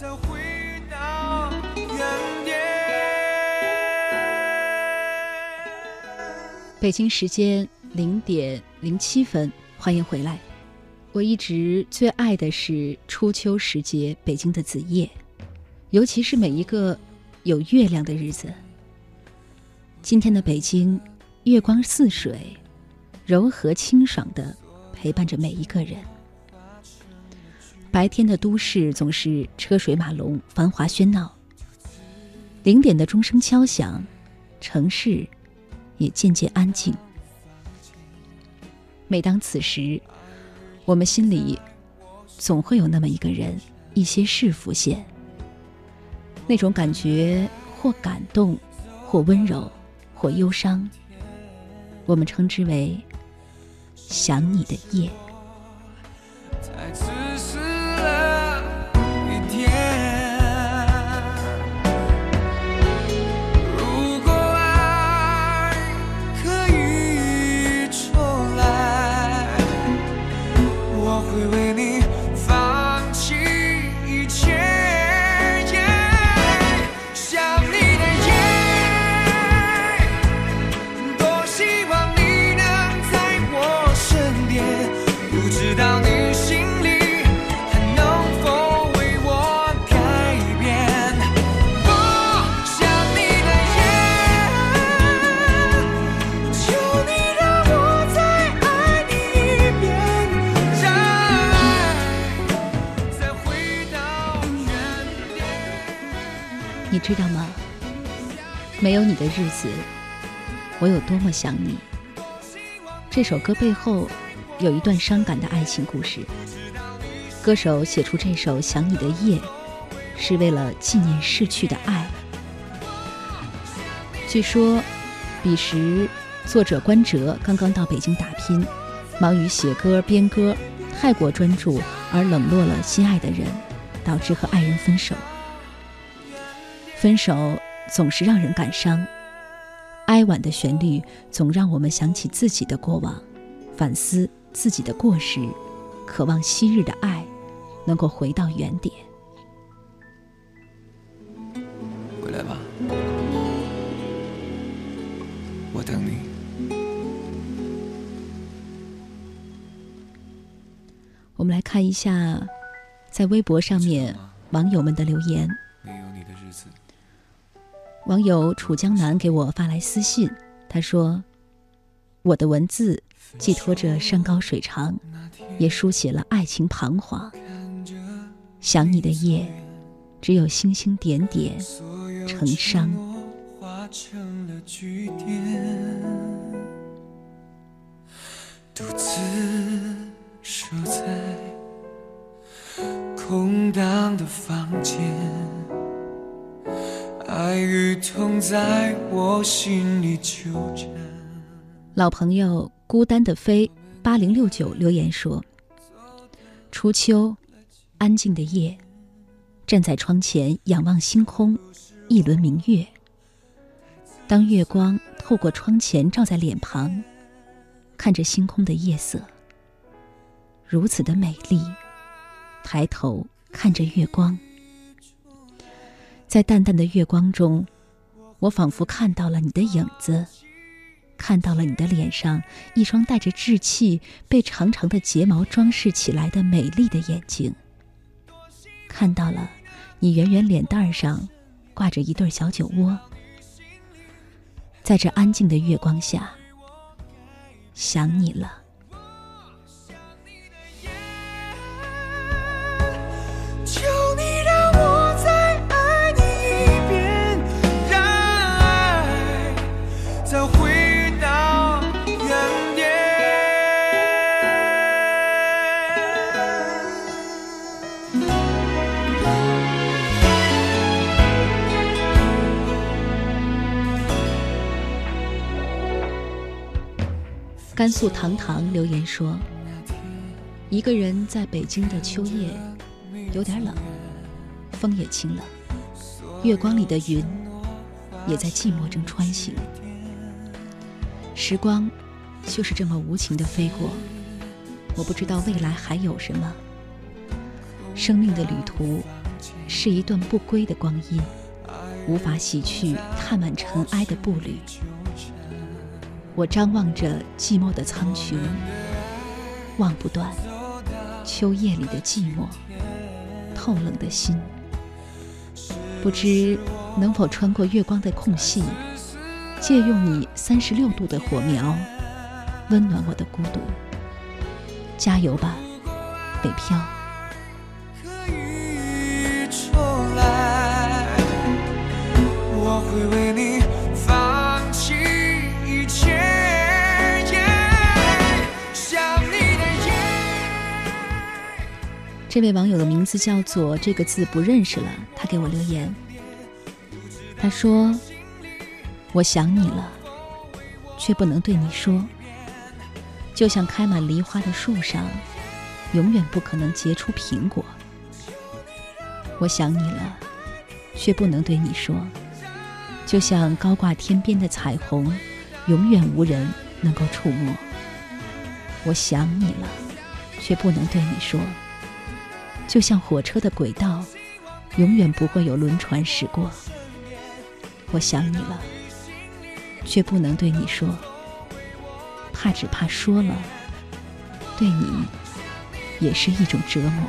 再回到原点。北京时间零点零七分，欢迎回来。我一直最爱的是初秋时节北京的子夜，尤其是每一个有月亮的日子。今天的北京，月光似水，柔和清爽的陪伴着每一个人。白天的都市总是车水马龙、繁华喧闹，零点的钟声敲响，城市也渐渐安静。每当此时，我们心里总会有那么一个人、一些事浮现，那种感觉或感动，或温柔，或忧伤，我们称之为“想你的夜”。日子，我有多么想你。这首歌背后有一段伤感的爱情故事。歌手写出这首《想你的夜》，是为了纪念逝去的爱。据说，彼时作者关喆刚刚到北京打拼，忙于写歌编歌，太过专注而冷落了心爱的人，导致和爱人分手。分手总是让人感伤，哀婉的旋律总让我们想起自己的过往，反思自己的过失，渴望昔日的爱能够回到原点。回来吧，我等你。我们来看一下，在微博上面网友们的留言。网友楚江南给我发来私信，他说：“我的文字寄托着山高水长，也书写了爱情彷徨。想你的夜，只有星星点点成伤。独自守在空荡的房间，爱与痛在我心里纠缠。老朋友孤单的飞八零六九留言说：“初秋，安静的夜，站在窗前仰望星空，一轮明月。当月光透过窗前照在脸庞，看着星空的夜色，如此的美丽。抬头看着月光，在淡淡的月光中，我仿佛看到了你的影子。”看到了你的脸上一双带着稚气、被长长的睫毛装饰起来的美丽的眼睛，看到了你圆圆脸蛋上挂着一对小酒窝，在这安静的月光下，想你了。甘肃糖糖留言说：“一个人在北京的秋夜，有点冷，风也清了，月光里的云也在寂寞中穿行。时光就是这么无情的飞过，我不知道未来还有什么。生命的旅途是一段不归的光阴，无法洗去踏满尘埃的步履。我张望着寂寞的苍穹，望不断秋夜里的寂寞，透冷的心。不知能否穿过月光的空隙，借用你三十六度的火苗，温暖我的孤独。加油吧，北漂！会为你这位网友的名字叫做这个字不认识了，他给我留言，他说：“我想你了，却不能对你说。”就像开满梨花的树上，永远不可能结出苹果。我想你了，却不能对你说。就像高挂天边的彩虹，永远无人能够触摸。我想你了，却不能对你说。就像火车的轨道，永远不会有轮船驶过。我想你了，却不能对你说。怕只怕说了，对你也是一种折磨。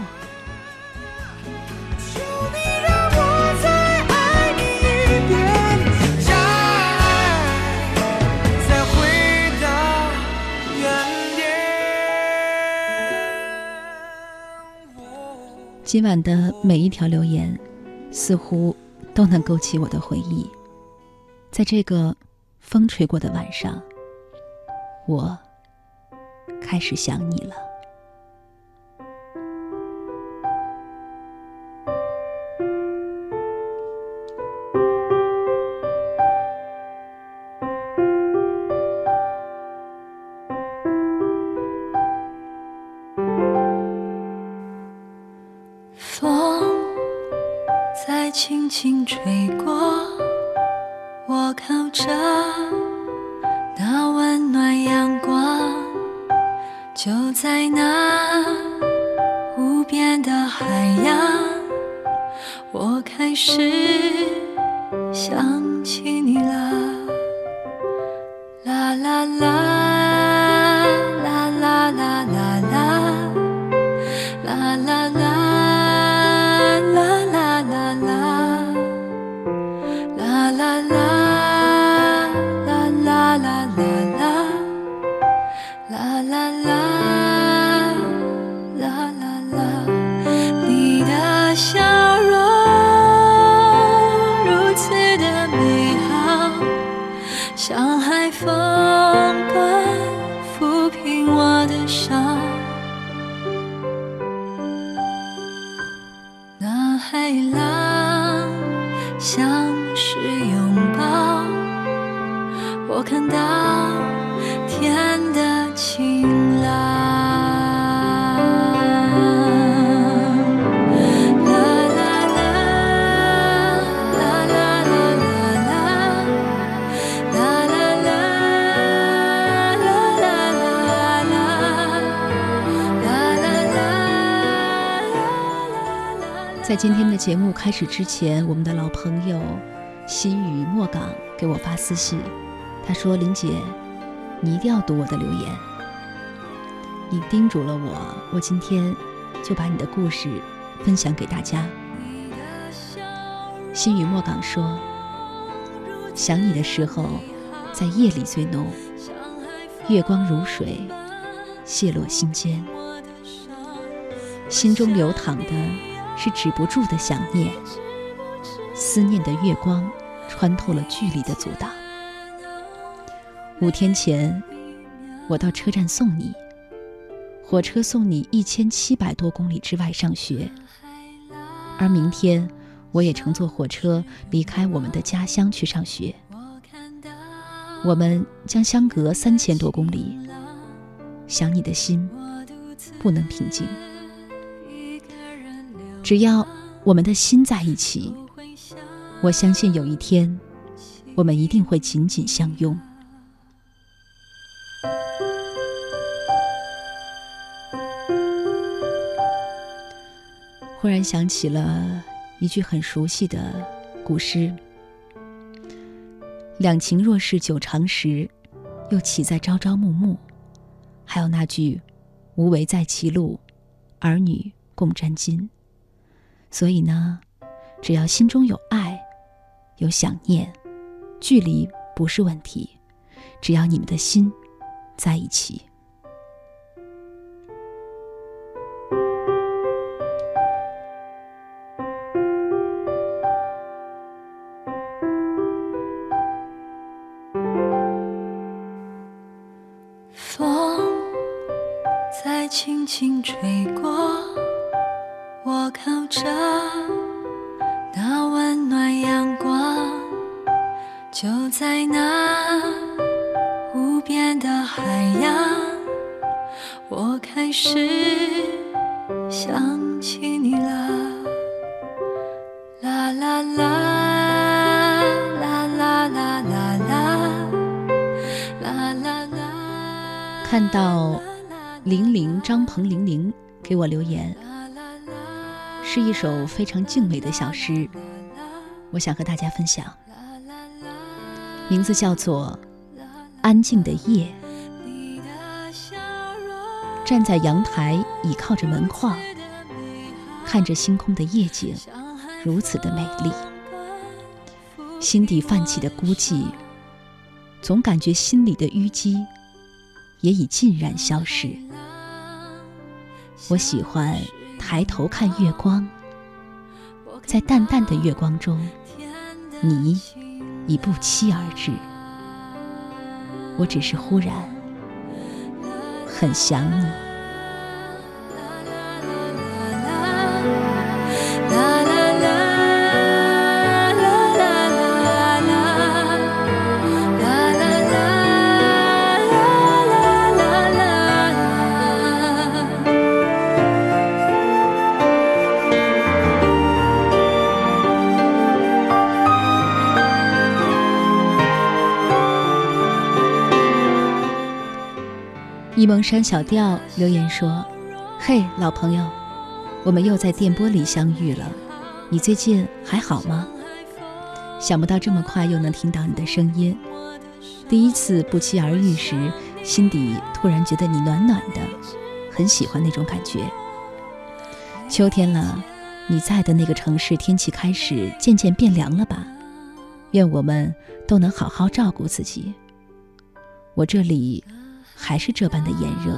今晚的每一条留言，似乎都能勾起我的回忆。在这个风吹过的晚上，我开始想你了。想起你了。啦啦啦啦在今天的节目开始之前，我们的老朋友心语莫港给我发私信，他说：“林姐，你一定要读我的留言。你叮嘱了我，我今天就把你的故事分享给大家。”心语莫港说：“想你的时候，在夜里最浓，月光如水，泻落心间，心中流淌的。”是止不住的想念，思念的月光穿透了距离的阻挡。五天前，我到车站送你，火车送你一千七百多公里之外上学，而明天我也乘坐火车离开我们的家乡去上学。我们将相隔三千多公里，想你的心不能平静。只要我们的心在一起，我相信有一天，我们一定会紧紧相拥。忽然想起了一句很熟悉的古诗：“两情若是久长时，又岂在朝朝暮暮。”还有那句：“无为在歧路，儿女共沾巾。”所以呢，只要心中有爱，有想念，距离不是问题。只要你们的心在一起。首非常静美的小诗，我想和大家分享，名字叫做《安静的夜》。站在阳台，倚靠着门框，看着星空的夜景，如此的美丽。心底泛起的孤寂，总感觉心里的淤积也已尽然消失。我喜欢抬头看月光，在淡淡的月光中，你已不期而至。我只是忽然很想你。沂蒙山小调留言说：“嘿，老朋友，我们又在电波里相遇了，你最近还好吗？想不到这么快又能听到你的声音。第一次不期而遇时，心底突然觉得你暖暖的，很喜欢那种感觉。秋天了，你在的那个城市天气开始渐渐变凉了吧？愿我们都能好好照顾自己。我这里。”还是这般的炎热。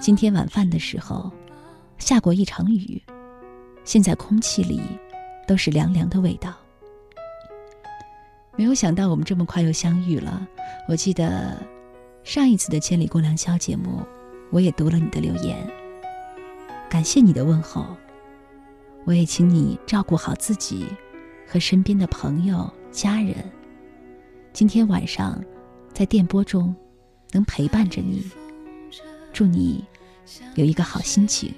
今天晚饭的时候，下过一场雨，现在空气里都是凉凉的味道。没有想到我们这么快又相遇了。我记得上一次的《千里共良宵》节目，我也读了你的留言，感谢你的问候。我也请你照顾好自己和身边的朋友、家人。今天晚上在电波中。能陪伴着你，祝你有一个好心情。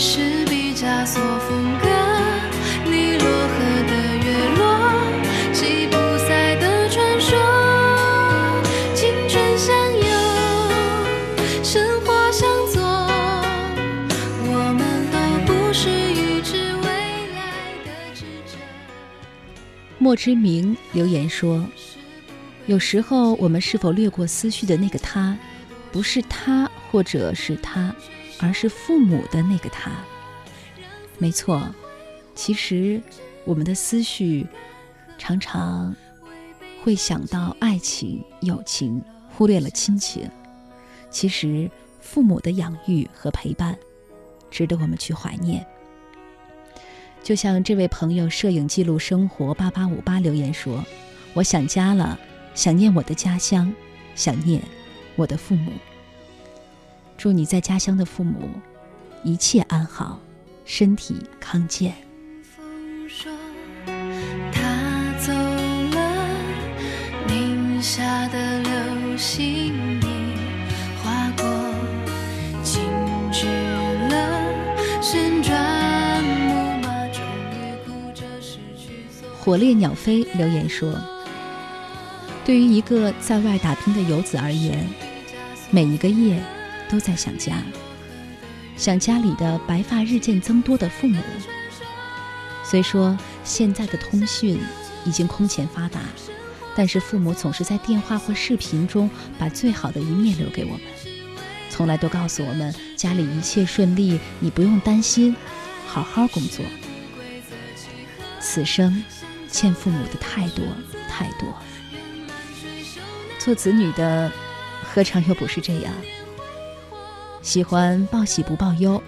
是毕加索风格，尼罗河的月落，吉普赛的传说，青春相拥，生活相左，我们都不是预知未来的智者。莫之明留言说：“有时候我们是否掠过思绪的那个他，不是他或者是他，而是父母的那个他。没错，其实我们的思绪常常会想到爱情、友情，忽略了亲情。其实父母的养育和陪伴，值得我们去怀念。”就像这位朋友摄影记录生活八八五八留言说：“我想家了，想念我的家乡，想念我的父母。祝你在家乡的父母一切安好，身体康健。”风说他走了，宁夏的流星已划过，静止了，旋转木马终于哭着失去所火烈鸟飞留言说：“对于一个在外打拼的游子而言，每一个夜都在想家，想家里的白发日渐增多的父母。虽说现在的通讯已经空前发达，但是父母总是在电话或视频中把最好的一面留给我们，从来都告诉我们家里一切顺利，你不用担心，好好工作。此生欠父母的太多太多。做子女的，何尝又不是这样？喜欢报喜不报忧，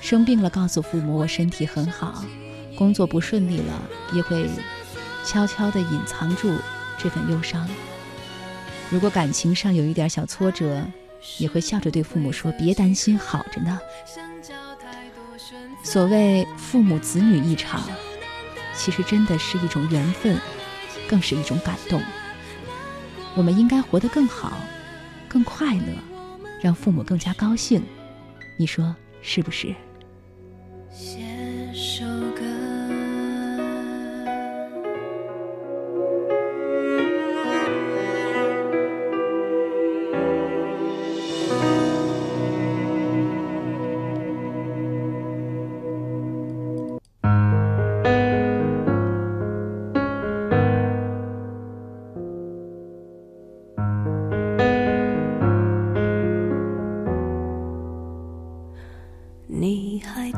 生病了告诉父母我身体很好，工作不顺利了也会悄悄地隐藏住这份忧伤。如果感情上有一点小挫折，也会笑着对父母说：“别担心，好着呢。”所谓父母子女一场，其实真的是一种缘分，更是一种感动。我们应该活得更好，更快乐，让父母更加高兴。你说是不是？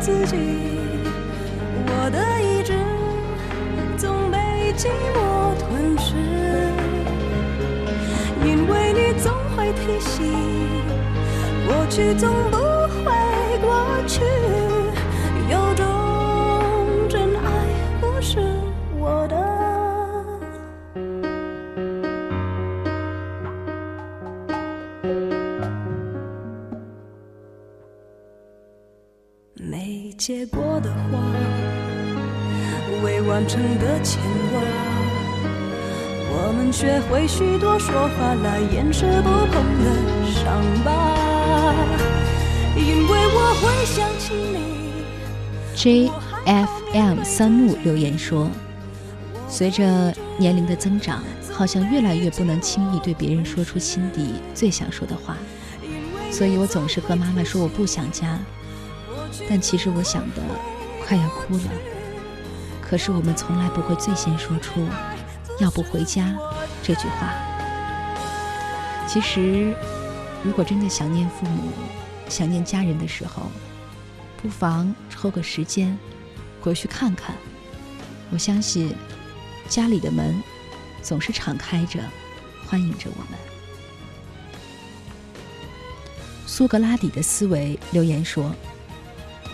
自己，我的意志总被寂寞吞噬，因为你总会提醒，过去总不结果的花，未完成的牵挂，我们学会许多说法来掩饰不碰的伤疤，因为我会想起你。J F M 三木留言说：“随着年龄的增长，好像越来越不能轻易对别人说出心底最想说的话，所以我总是和妈妈说我不想家，但其实我想的快要哭了。可是我们从来不会最先说出‘要不回家’这句话。其实，如果真的想念父母、想念家人的时候，不妨抽个时间回去看看。我相信家里的门总是敞开着，欢迎着我们。苏格拉底的思维留言说：“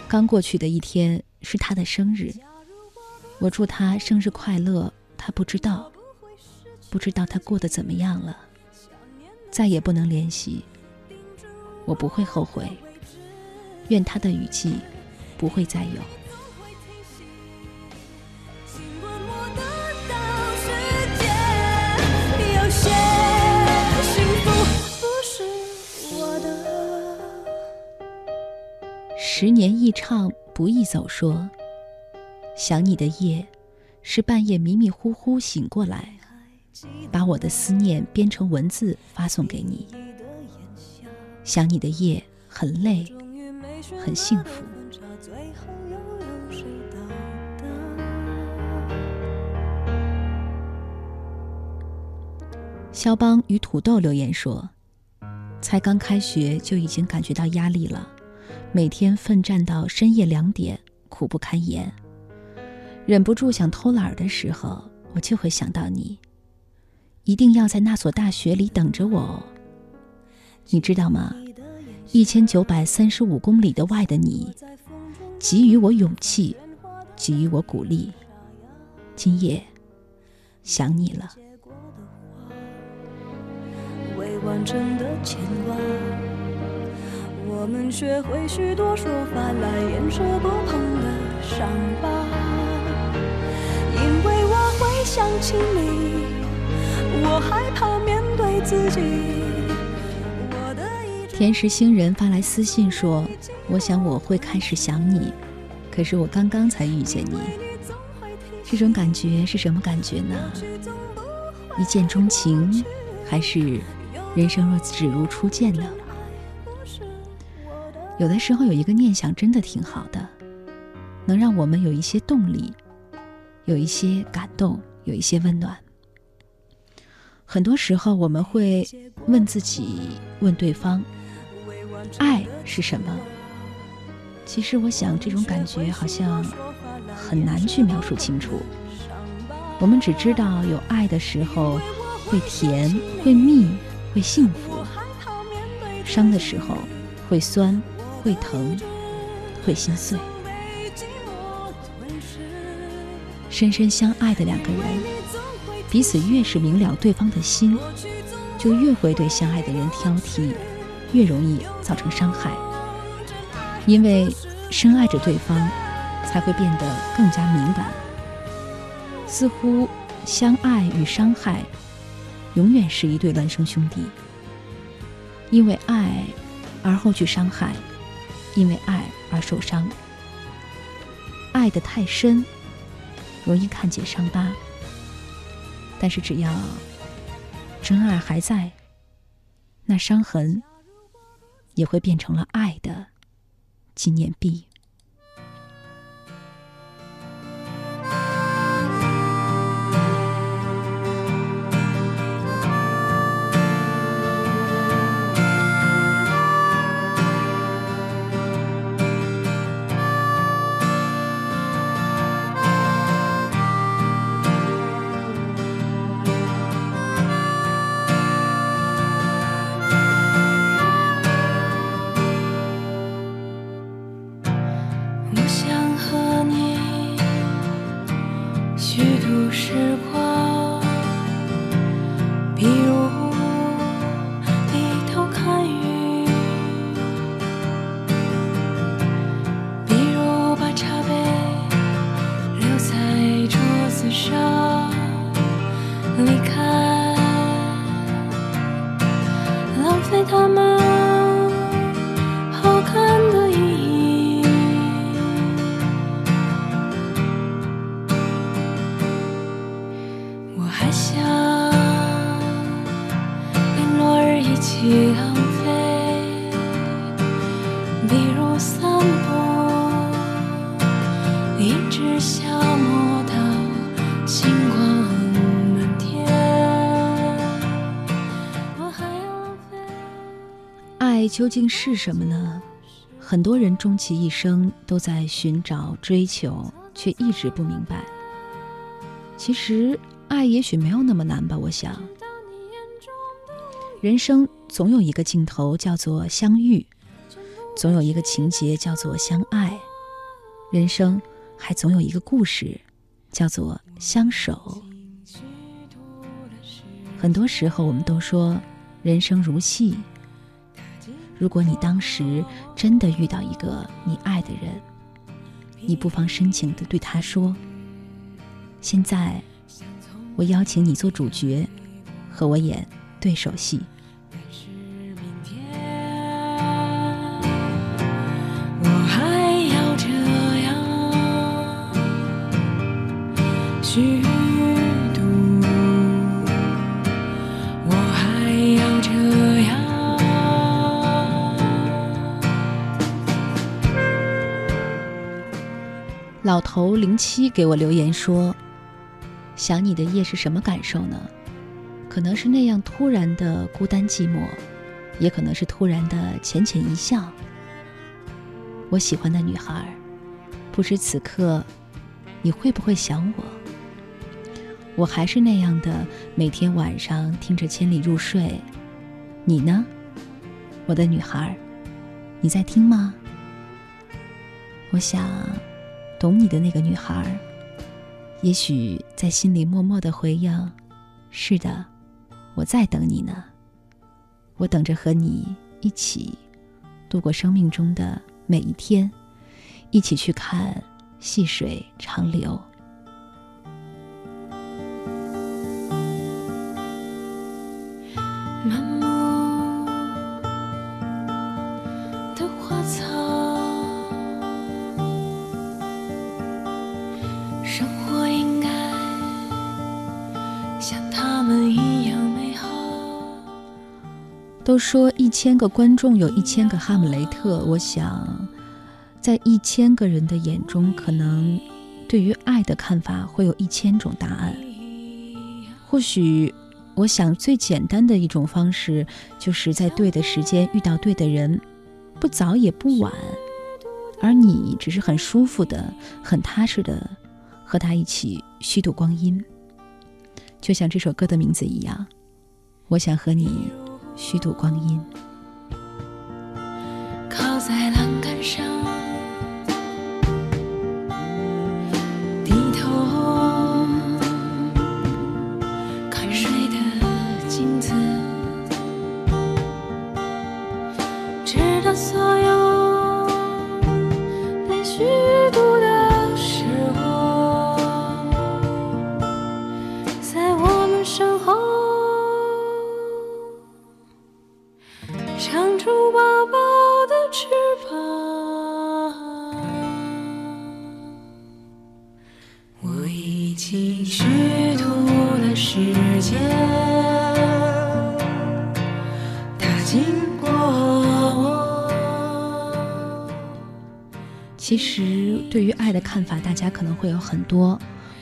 刚过去的一天是他的生日，我祝他生日快乐。他不知道，不知道他过得怎么样了，再也不能联系。我不会后悔。”愿他的雨季不会再有。十年易唱不易走说。想你的夜是半夜迷迷糊糊醒过来。把我的思念编成文字发送给你。想你的夜很累很幸福。肖邦与土豆留言说才刚开学就已经感觉到压力了。每天奋战到深夜两点，苦不堪言。忍不住想偷懒的时候，我就会想到你，一定要在那所大学里等着我。你知道吗？一千九百三十五公里的外的你，给予我勇气，给予我鼓励。今夜想你了。”，我们学会许多说法来掩饰不碰的伤疤。因为我会想起你，我害怕面对自己。我的一甜食星人发来私信说：“我想我会开始想你，可是我刚刚才遇见你，这种感觉是什么感觉呢？一见钟情，还是人生若只如初见呢？有的时候有一个念想真的挺好的，能让我们有一些动力，有一些感动，有一些温暖。很多时候我们会问自己，问对方，爱是什么？其实我想，这种感觉好像很难去描述清楚。我们只知道有爱的时候会甜，会蜜，会幸福；伤的时候会酸，会疼，会心碎。深深相爱的两个人，彼此越是明了对方的心，就越会对相爱的人挑剔，越容易造成伤害。因为深爱着对方，才会变得更加敏感。似乎相爱与伤害，永远是一对孪生兄弟。因为爱而后去伤害，因为爱而受伤。爱得太深，容易看见伤疤。但是只要真爱还在，那伤痕也会变成了爱的纪念币。究竟是什么呢？很多人终其一生都在寻找、追求，却一直不明白。其实，爱也许没有那么难吧？我想，人生总有一个镜头叫做相遇，总有一个情节叫做相爱，人生还总有一个故事叫做相守。很多时候，我们都说人生如戏。如果你当时真的遇到一个你爱的人，你不妨深情地对他说：“现在，我邀请你做主角，和我演对手戏。老头零七给我留言说：“想你的夜是什么感受呢？可能是那样突然的孤单寂寞，也可能是突然的浅浅一笑。我喜欢的女孩，不知此刻你会不会想我？我还是那样的，每天晚上听着《千里》入睡。你呢，我的女孩？你在听吗？我想，懂你的那个女孩，也许在心里默默的回应：“是的，我在等你呢。我等着和你一起度过生命中的每一天，一起去看细水长流。”说一千个观众有一千个哈姆雷特，我想，在一千个人的眼中，可能对于爱的看法会有一千种答案。或许，我想最简单的一种方式，就是在对的时间遇到对的人，不早也不晚，而你只是很舒服的、很踏实的和他一起虚度光阴，就像这首歌的名字一样，我想和你。虚度光阴，其实，对于爱的看法，大家可能会有很多。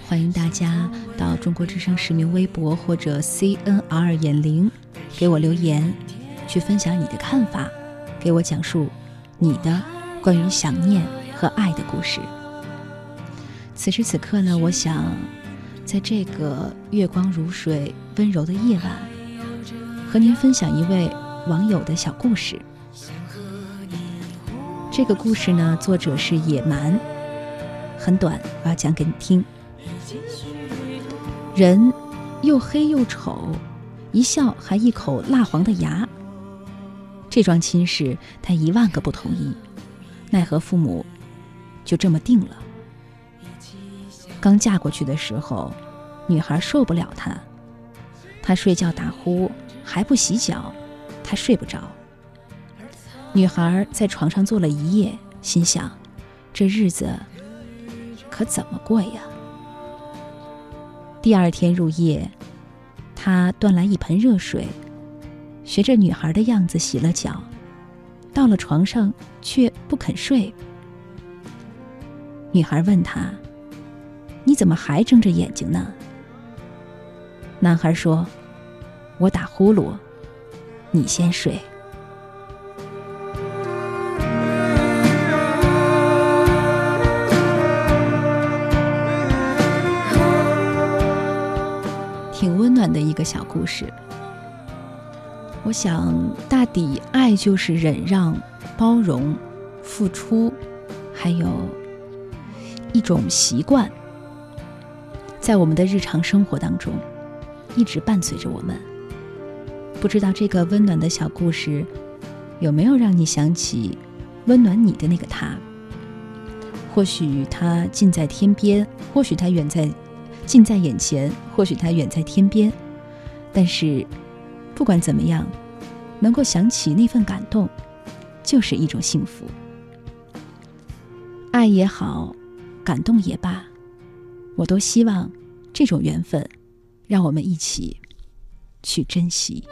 欢迎大家到中国之声实名微博或者 CNR 眼零给我留言。去分享你的看法，给我讲述你的关于想念和爱的故事。此时此刻呢，我想在这个月光如水、温柔的夜晚，和您分享一位网友的小故事。这个故事呢，作者是野蛮，很短，我要讲给你听。人又黑又丑，一笑还一口蜡黄的牙。这桩亲事，他一万个不同意，奈何父母就这么定了。刚嫁过去的时候，女孩受不了他，他睡觉打呼还不洗脚，他睡不着。女孩在床上坐了一夜，心想：这日子可怎么过呀？第二天入夜，他端来一盆热水。学着女孩的样子洗了脚，到了床上却不肯睡。女孩问他：“你怎么还睁着眼睛呢？”男孩说：“我打呼噜，你先睡。”小故事。我想，大抵爱就是忍让、包容、付出，还有一种习惯，在我们的日常生活当中，一直伴随着我们。不知道这个温暖的小故事，有没有让你想起温暖你的那个他？或许他近在天边，或许他远在近在眼前，或许他远在天边，但是。不管怎么样，能够想起那份感动，就是一种幸福。爱也好，感动也罢，我都希望这种缘分，让我们一起去珍惜。